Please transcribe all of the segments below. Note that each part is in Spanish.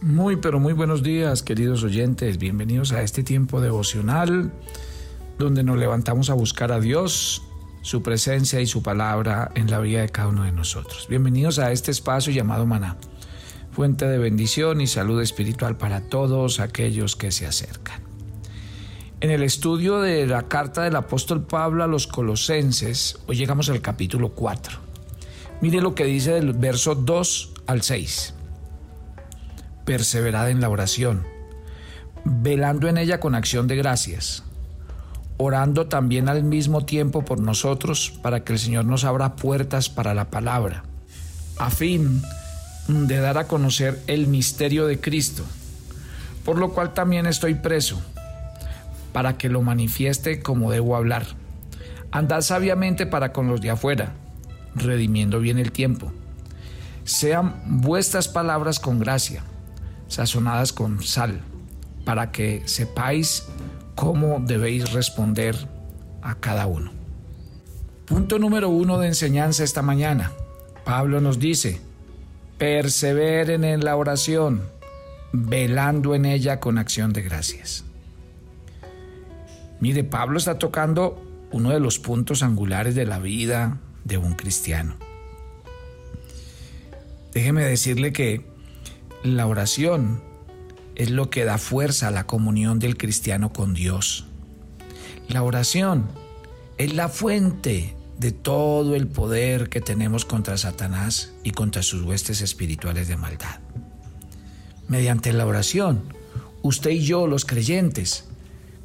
Muy, pero muy buenos días, queridos oyentes. Bienvenidos a este tiempo devocional donde nos levantamos a buscar a Dios, su presencia y su palabra en la vida de cada uno de nosotros. Bienvenidos a este espacio llamado Maná, fuente de bendición y salud espiritual para todos aquellos que se acercan. En el estudio de la carta del apóstol Pablo a los colosenses, hoy llegamos al capítulo 4. Mire lo que dice del verso 2 al 6 perseverad en la oración, velando en ella con acción de gracias, orando también al mismo tiempo por nosotros para que el Señor nos abra puertas para la palabra, a fin de dar a conocer el misterio de Cristo, por lo cual también estoy preso, para que lo manifieste como debo hablar. Andad sabiamente para con los de afuera, redimiendo bien el tiempo. Sean vuestras palabras con gracia sazonadas con sal, para que sepáis cómo debéis responder a cada uno. Punto número uno de enseñanza esta mañana. Pablo nos dice, perseveren en la oración, velando en ella con acción de gracias. Mire, Pablo está tocando uno de los puntos angulares de la vida de un cristiano. Déjeme decirle que la oración es lo que da fuerza a la comunión del cristiano con Dios. La oración es la fuente de todo el poder que tenemos contra Satanás y contra sus huestes espirituales de maldad. Mediante la oración, usted y yo, los creyentes,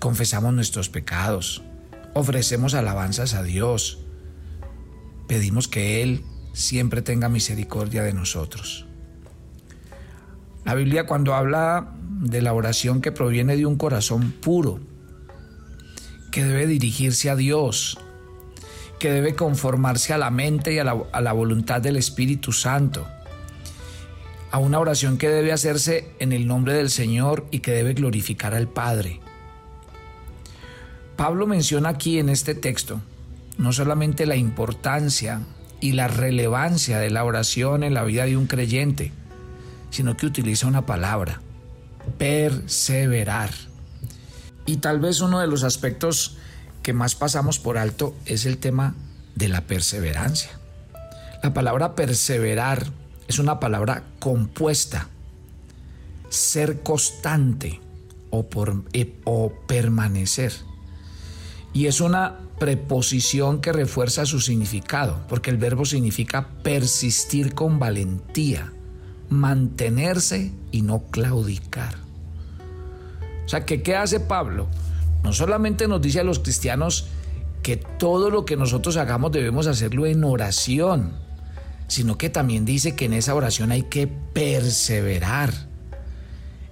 confesamos nuestros pecados, ofrecemos alabanzas a Dios, pedimos que Él siempre tenga misericordia de nosotros. La Biblia cuando habla de la oración que proviene de un corazón puro, que debe dirigirse a Dios, que debe conformarse a la mente y a la, voluntad del Espíritu Santo, a una oración que debe hacerse en el nombre del Señor y que debe glorificar al Padre. Pablo menciona aquí en este texto no solamente la importancia y la relevancia de la oración en la vida de un creyente, sino que utiliza una palabra, perseverar. Y tal vez uno de los aspectos que más pasamos por alto es el tema de la perseverancia. La palabra perseverar es una palabra compuesta, ser constante o, por, eh, o permanecer. Y es una preposición que refuerza su significado, porque el verbo significa persistir con valentía, mantenerse y no claudicar. O sea, que ¿qué hace Pablo? No solamente nos dice a los cristianos que todo lo que nosotros hagamos debemos hacerlo en oración, sino que también dice que en esa oración hay que perseverar.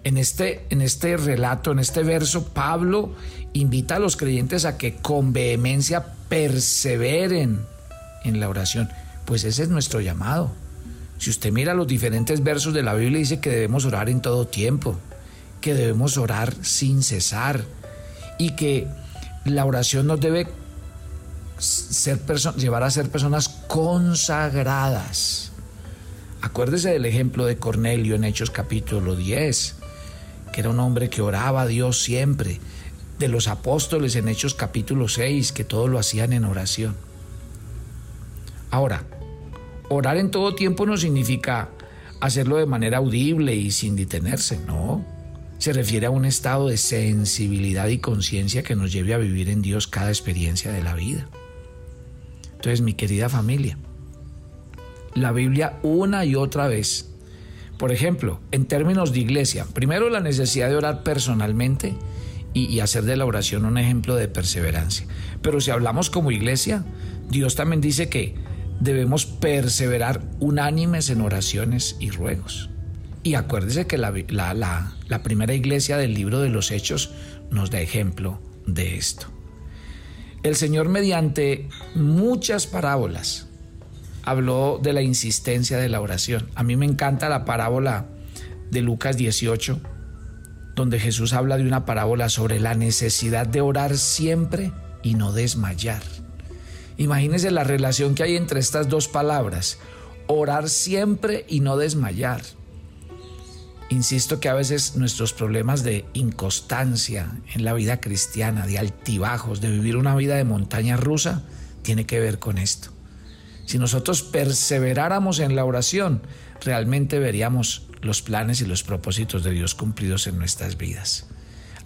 En este, en este relato, en este verso, Pablo invita a los creyentes a que con vehemencia perseveren en la oración. Pues ese es nuestro llamado. Si usted mira los diferentes versos de la Biblia, dice que debemos orar en todo tiempo, que debemos orar sin cesar y que la oración nos debe ser llevar a ser personas consagradas. Acuérdese del ejemplo de Cornelio en Hechos capítulo 10, que era un hombre que oraba a Dios siempre, de los apóstoles en Hechos capítulo 6, que todo lo hacían en oración. Ahora, Orar en todo tiempo no significa hacerlo de manera audible y sin detenerse, no. Se refiere a un estado de sensibilidad y conciencia que nos lleve a vivir en Dios cada experiencia de la vida. Entonces, mi querida familia, la Biblia una y otra vez, por ejemplo, en términos de iglesia, primero la necesidad de orar personalmente y, y hacer de la oración un ejemplo de perseverancia. Pero si hablamos como iglesia, Dios también dice que debemos perseverar unánimes en oraciones y ruegos. Y acuérdese que la, la, primera iglesia del libro de los Hechos nos da ejemplo de esto. El Señor mediante muchas parábolas habló de la insistencia de la oración. A mí me encanta la parábola de Lucas 18, donde Jesús habla de una parábola sobre la necesidad de orar siempre y no desmayar. Imagínense la relación que hay entre estas dos palabras, orar siempre y no desmayar. Insisto que a veces nuestros problemas de inconstancia en la vida cristiana, de altibajos, de vivir una vida de montaña rusa, tiene que ver con esto. Si nosotros perseveráramos en la oración, realmente veríamos los planes y los propósitos de Dios cumplidos en nuestras vidas.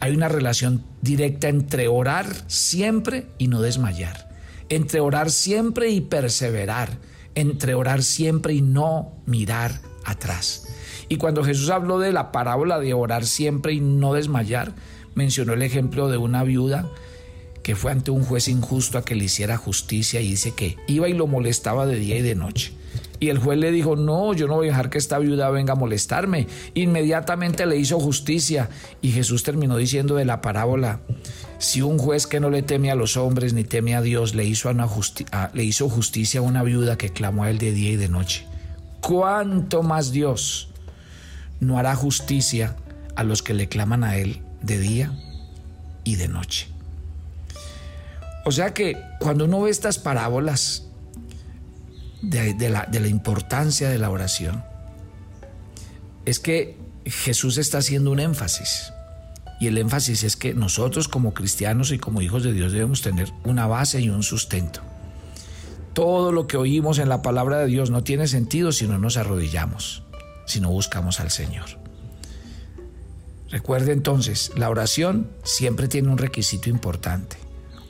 Hay una relación directa entre orar siempre y no desmayar, entre orar siempre y perseverar, entre orar siempre y no mirar atrás. Y cuando Jesús habló de la parábola de orar siempre y no desmayar, mencionó el ejemplo de una viuda que fue ante un juez injusto a que le hiciera justicia y dice que iba y lo molestaba de día y de noche. Y el juez le dijo, no, yo no voy a dejar que esta viuda venga a molestarme. Inmediatamente le hizo justicia. Y Jesús terminó diciendo de la parábola, si un juez que no le teme a los hombres ni teme a Dios le hizo, le hizo justicia a una viuda que clamó a él de día y de noche, ¿cuánto más Dios no hará justicia a los que le claman a él de día y de noche? O sea que cuando uno ve estas parábolas de, la, importancia de la oración, es que Jesús está haciendo un énfasis. Y el énfasis es que nosotros como cristianos y como hijos de Dios debemos tener una base y un sustento. Todo lo que oímos en la palabra de Dios no tiene sentido si no nos arrodillamos, si no buscamos al Señor. Recuerde entonces, la oración siempre tiene un requisito importante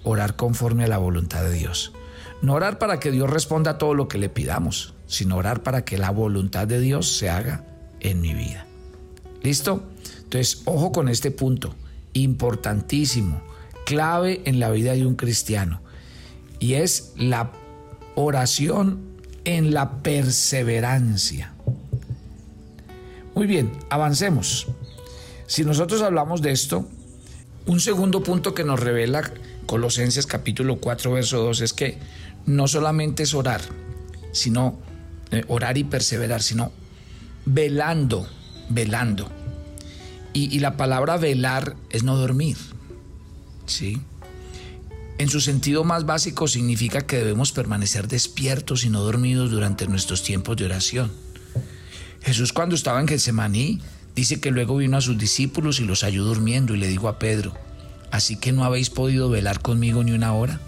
orar conforme a la voluntad de Dios. No orar para que Dios responda a todo lo que le pidamos, sino orar para que la voluntad de Dios se haga en mi vida. ¿Listo? Entonces, ojo con este punto, importantísimo, clave en la vida de un cristiano, y es la oración en la perseverancia. Muy bien, avancemos. Si nosotros hablamos de esto, un segundo punto que nos revela Colosenses capítulo 4, verso 2 es que no solamente es orar, sino eh, orar y perseverar, sino velando, velando. Y, la palabra velar es no dormir. ¿Sí? En su sentido más básico significa que debemos permanecer despiertos y no dormidos durante nuestros tiempos de oración. Jesús cuando estaba en Getsemaní dice que luego vino a sus discípulos y los halló durmiendo y le dijo a Pedro, Así que no habéis podido velar conmigo ni una hora.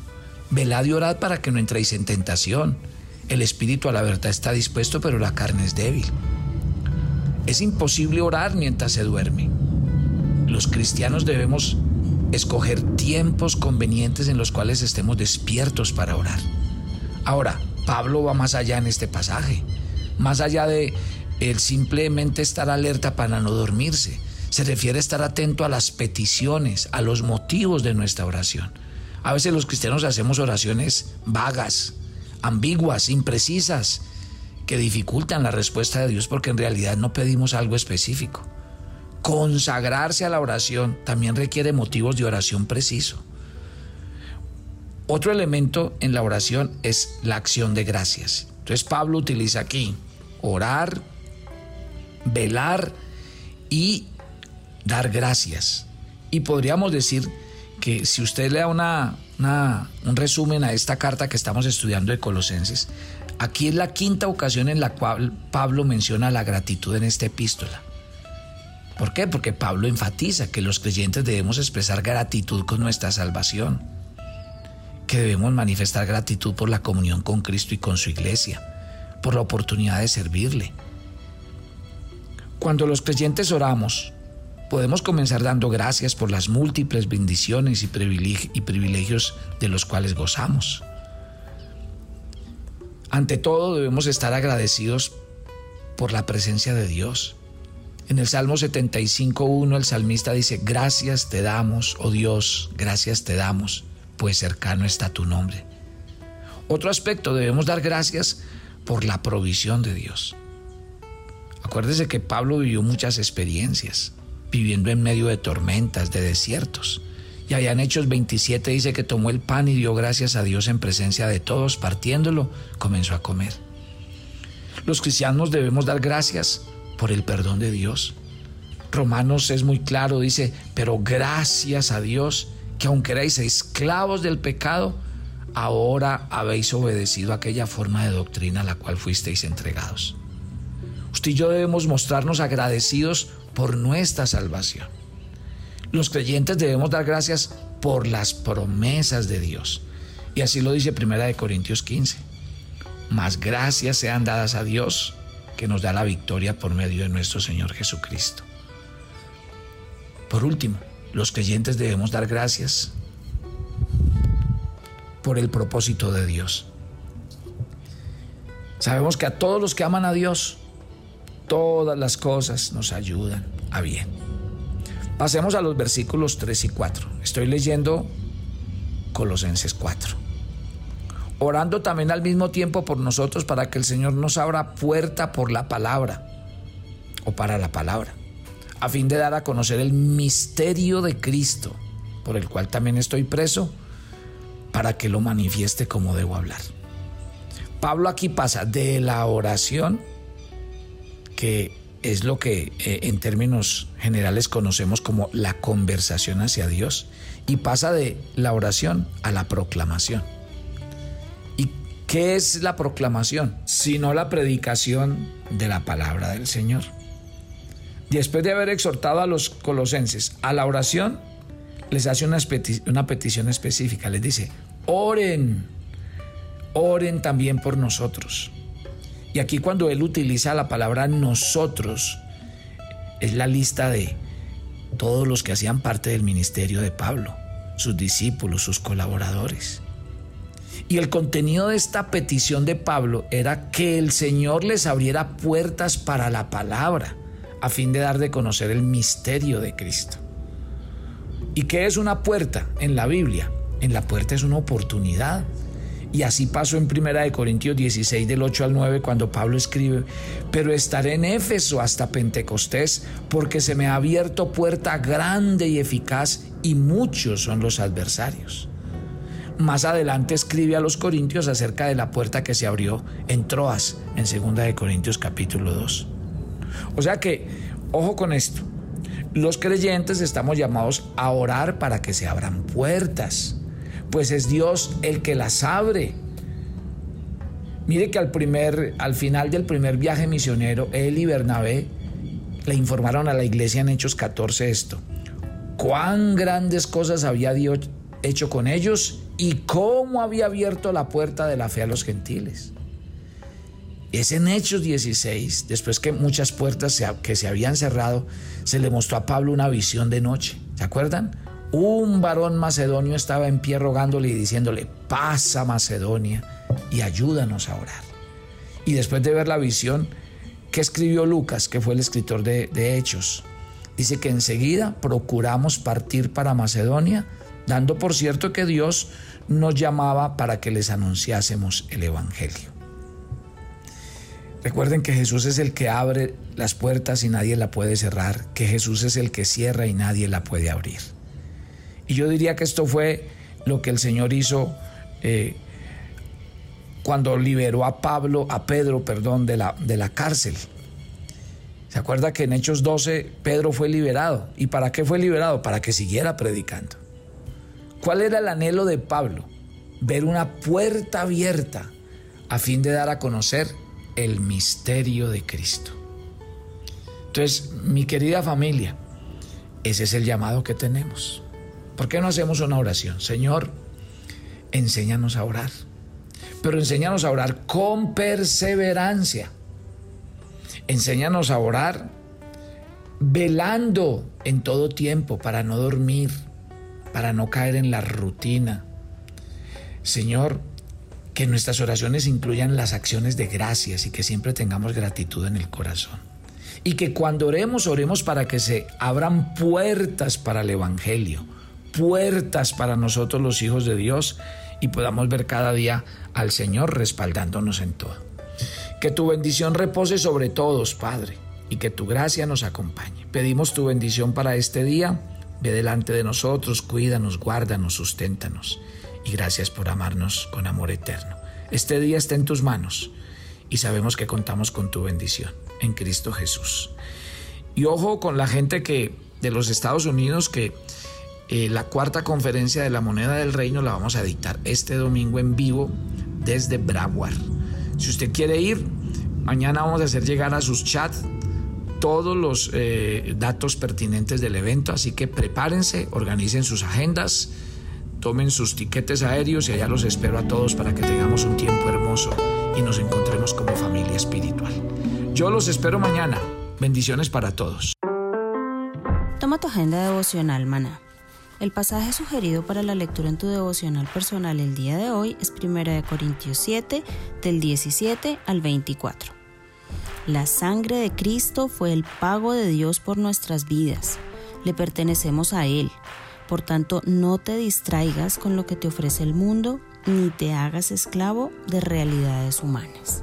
Velad y orad para que no entréis en tentación. El espíritu a la verdad está dispuesto, pero la carne es débil. Es imposible orar mientras se duerme. Los cristianos debemos escoger tiempos convenientes en los cuales estemos despiertos para orar. Ahora, Pablo va más allá en este pasaje, más allá de el simplemente estar alerta para no dormirse se refiere a estar atento a las peticiones, a los motivos de nuestra oración. A veces los cristianos hacemos oraciones vagas, ambiguas, imprecisas, que dificultan la respuesta de Dios porque en realidad no pedimos algo específico. Consagrarse a la oración también requiere motivos de oración preciso. Otro elemento en la oración es la acción de gracias. Entonces Pablo utiliza aquí orar, velar y dar gracias. Y podríamos decir que si usted le da un resumen a esta carta que estamos estudiando de Colosenses, aquí es la quinta ocasión en la cual Pablo menciona la gratitud en esta epístola. ¿Por qué? Porque Pablo enfatiza que los creyentes debemos expresar gratitud con nuestra salvación, que debemos manifestar gratitud por la comunión con Cristo y con su iglesia, por la oportunidad de servirle. Cuando los creyentes oramos, podemos comenzar dando gracias por las múltiples bendiciones y privilegios de los cuales gozamos. Ante todo debemos estar agradecidos por la presencia de Dios. En el Salmo 75.1 el salmista dice, gracias te damos, oh Dios, gracias te damos, pues cercano está tu nombre. Otro aspecto, debemos dar gracias por la provisión de Dios. Acuérdese que Pablo vivió muchas experiencias viviendo en medio de tormentas, de desiertos. Y allá en Hechos 27 dice que tomó el pan y dio gracias a Dios en presencia de todos, partiéndolo, comenzó a comer. Los cristianos debemos dar gracias por el perdón de Dios. Romanos es muy claro, dice, pero gracias a Dios que aunque erais esclavos del pecado, ahora habéis obedecido aquella forma de doctrina a la cual fuisteis entregados. Usted y yo debemos mostrarnos agradecidos por nuestra salvación. Los creyentes debemos dar gracias por las promesas de Dios. Y así lo dice Primera de Corintios 15. Más gracias sean dadas a Dios que nos da la victoria por medio de nuestro Señor Jesucristo. Por último, los creyentes debemos dar gracias por el propósito de Dios. Sabemos que a todos los que aman a Dios, todas las cosas nos ayudan a bien. Pasemos a los versículos 3 y 4. Estoy leyendo Colosenses 4. Orando también al mismo tiempo por nosotros para que el Señor nos abra puerta por la palabra o para la palabra, a fin de dar a conocer el misterio de Cristo, por el cual también estoy preso, para que lo manifieste como debo hablar. Pablo aquí pasa de la oración, es lo que eh, en términos generales conocemos como la conversación hacia Dios, y pasa de la oración a la proclamación. ¿Y qué es la proclamación? Sino la predicación de la palabra del Señor. Después de haber exhortado a los colosenses a la oración, les hace una petición específica. Les dice, oren oren también por nosotros. Y aquí cuando él utiliza la palabra nosotros, es la lista de todos los que hacían parte del ministerio de Pablo, sus discípulos, sus colaboradores. Y el contenido de esta petición de Pablo era que el Señor les abriera puertas para la palabra, a fin de dar de conocer el misterio de Cristo. ¿Y qué es una puerta en la Biblia? En la puerta es una oportunidad, y así pasó en Primera de Corintios 16 del 8 al 9 cuando Pablo escribe, pero estaré en Éfeso hasta Pentecostés porque se me ha abierto puerta grande y eficaz y muchos son los adversarios. Más adelante escribe a los corintios acerca de la puerta que se abrió en Troas en Segunda de Corintios capítulo 2. O sea que, ojo con esto, los creyentes estamos llamados a orar para que se abran puertas pues es Dios el que las abre. Mire que al, primer, al final del primer viaje misionero, él y Bernabé le informaron a la iglesia en Hechos 14 esto. Cuán grandes cosas había Dios hecho con ellos y cómo había abierto la puerta de la fe a los gentiles. Es en Hechos 16, después que muchas puertas que se habían cerrado, se le mostró a Pablo una visión de noche. ¿Se acuerdan? Un varón macedonio estaba en pie rogándole y diciéndole, pasa Macedonia y ayúdanos a orar. Y después de ver la visión, ¿qué escribió Lucas, que fue el escritor de, de Hechos? Dice que enseguida procuramos partir para Macedonia, dando por cierto que Dios nos llamaba para que les anunciásemos el Evangelio. Recuerden que Jesús es el que abre las puertas y nadie la puede cerrar, que Jesús es el que cierra y nadie la puede abrir. Y yo diría que esto fue lo que el Señor hizo eh, cuando liberó a Pablo, a Pedro, perdón, de la, de la cárcel. ¿Se acuerda que en Hechos 12 Pedro fue liberado? ¿Y para qué fue liberado? Para que siguiera predicando. ¿Cuál era el anhelo de Pablo? Ver una puerta abierta a fin de dar a conocer el misterio de Cristo. Entonces, mi querida familia, ese es el llamado que tenemos. ¿Por qué no hacemos una oración? Señor, enséñanos a orar, pero enséñanos a orar con perseverancia. Enséñanos a orar velando en todo tiempo para no dormir, para no caer en la rutina. Señor, que nuestras oraciones incluyan las acciones de gracias y que siempre tengamos gratitud en el corazón. Y que cuando oremos, oremos para que se abran puertas para el Evangelio, puertas para nosotros los hijos de Dios y podamos ver cada día al Señor respaldándonos en todo. Que tu bendición repose sobre todos, Padre, y que tu gracia nos acompañe. Pedimos tu bendición para este día. Ve delante de nosotros, cuídanos, guárdanos, susténtanos. Y gracias por amarnos con amor eterno. Este día está en tus manos y sabemos que contamos con tu bendición en Cristo Jesús. Y ojo con la gente que de los Estados Unidos que eh, la cuarta conferencia de la moneda del reino la vamos a dictar este domingo en vivo desde Broward. Si usted quiere ir, Mañana vamos a hacer llegar a sus chats todos los eh, datos pertinentes del evento, así que prepárense, organicen sus agendas, tomen sus tiquetes aéreos y allá los espero a todos para que tengamos un tiempo hermoso y nos encontremos como familia espiritual. Yo los espero mañana. Bendiciones para todos. Toma tu agenda devocional, maná. El pasaje sugerido para la lectura en tu devocional personal el día de hoy es 1 Corintios 7, del 17 al 24. La sangre de Cristo fue el pago de Dios por nuestras vidas. Le pertenecemos a Él. Por tanto, no te distraigas con lo que te ofrece el mundo, ni te hagas esclavo de realidades humanas.